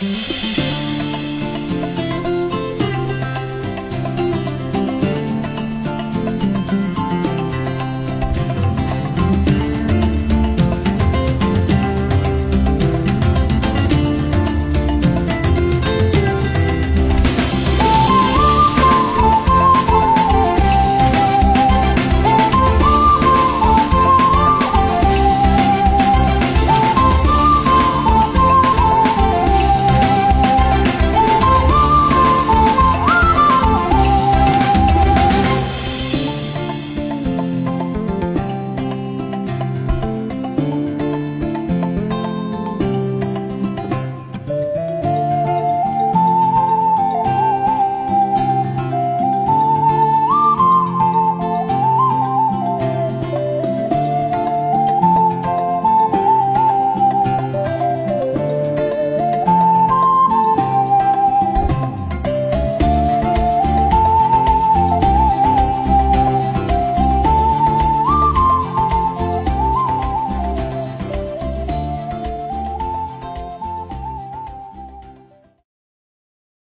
Bye.